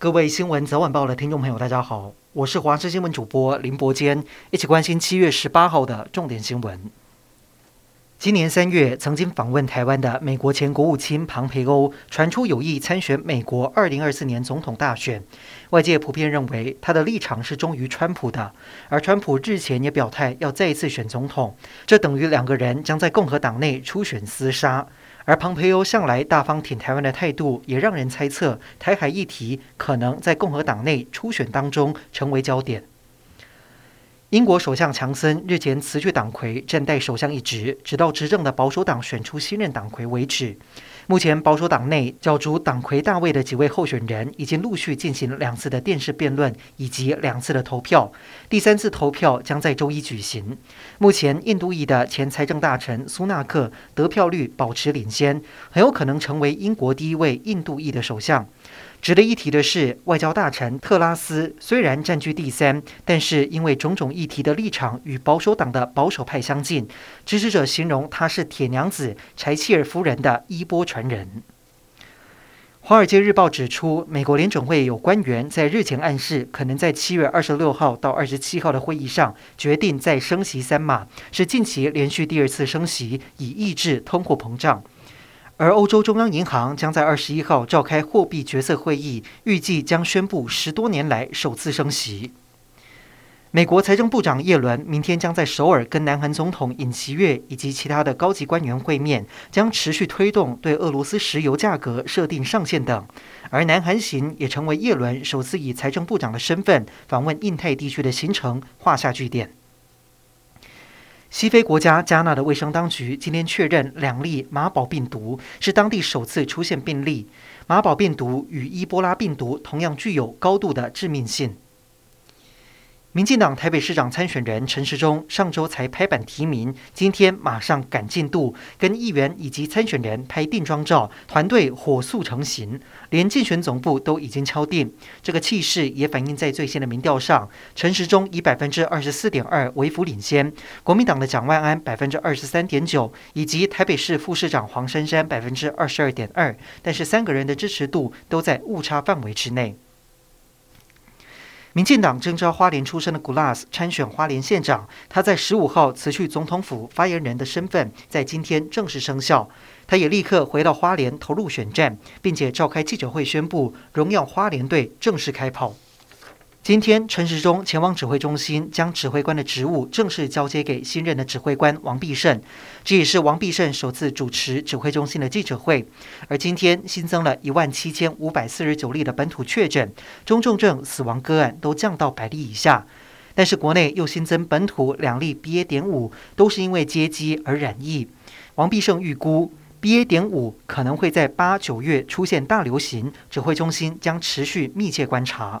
各位新闻早晚报的听众朋友，大家好，我是华视新闻主播林伯坚，一起关心七月十八号的重点新闻。今年三月曾经访问台湾的美国前国务卿庞培欧传出有意参选美国二零二四年总统大选，外界普遍认为他的立场是忠于川普的，而川普日前也表态要再一次选总统，这等于两个人将在共和党内初选厮杀。而庞培欧向来大方挺台湾的态度，也让人猜测台海议题可能在共和党内初选当中成为焦点。英国首相强森日前辞去党魁，暂代首相一职，直到执政的保守党选出新任党魁为止。目前保守党内角逐党魁大位的几位候选人已经陆续进行两次的电视辩论以及两次的投票，第三次投票将在周一举行。目前印度裔的前财政大臣苏纳克得票率保持领先，很有可能成为英国第一位印度裔的首相。值得一提的是，外交大臣特拉斯虽然占据第三，但是因为种种议题的立场与保守党的保守派相近，支持者形容他是铁娘子柴契尔夫人的衣钵传人。《华尔街日报》指出，美国联准会有官员在日前暗示，可能在七月二十六号到二十七号的会议上决定再升息三码，是近期连续第二次升息，以抑制通货膨胀。而欧洲中央银行将在二十一号召开货币决策会议，预计将宣布十多年来首次升息。美国财政部长耶伦明天将在首尔跟南韩总统尹锡悦以及其他的高级官员会面，将持续推动对俄罗斯石油价格设定上限等。而南韩行也成为耶伦首次以财政部长的身份访问印太地区的行程，画下句点。西非国家加纳的卫生当局今天确认，两例马宝病毒是当地首次出现病例。马宝病毒与伊波拉病毒同样具有高度的致命性。民进党台北市长参选人陈时中上周才拍板提名，今天马上赶进度，跟议员以及参选人拍定妆照，团队火速成型，连竞选总部都已经敲定。这个气势也反映在最新的民调上，陈时中以百分之二十四点二微幅领先，国民党的蒋万安百分之二十三点九，以及台北市副市长黄珊珊百分之二十二点二，但是三个人的支持度都在误差范围之内。民进党征召花莲出身的 Glass 参选花莲县长，他在十五号辞去总统府发言人的身份，在今天正式生效。他也立刻回到花莲投入选战，并且召开记者会宣布荣耀花莲队正式开跑。今天，陈时中前往指挥中心，将指挥官的职务正式交接给新任的指挥官王必胜。这也是王必胜首次主持指挥中心的记者会。而今天新增了一万七千五百四十九例的本土确诊，中重症死亡个案都降到百例以下。但是国内又新增本土两例 BA. 点五，都是因为接机而染疫。王必胜预估 BA. 点五可能会在八九月出现大流行，指挥中心将持续密切观察。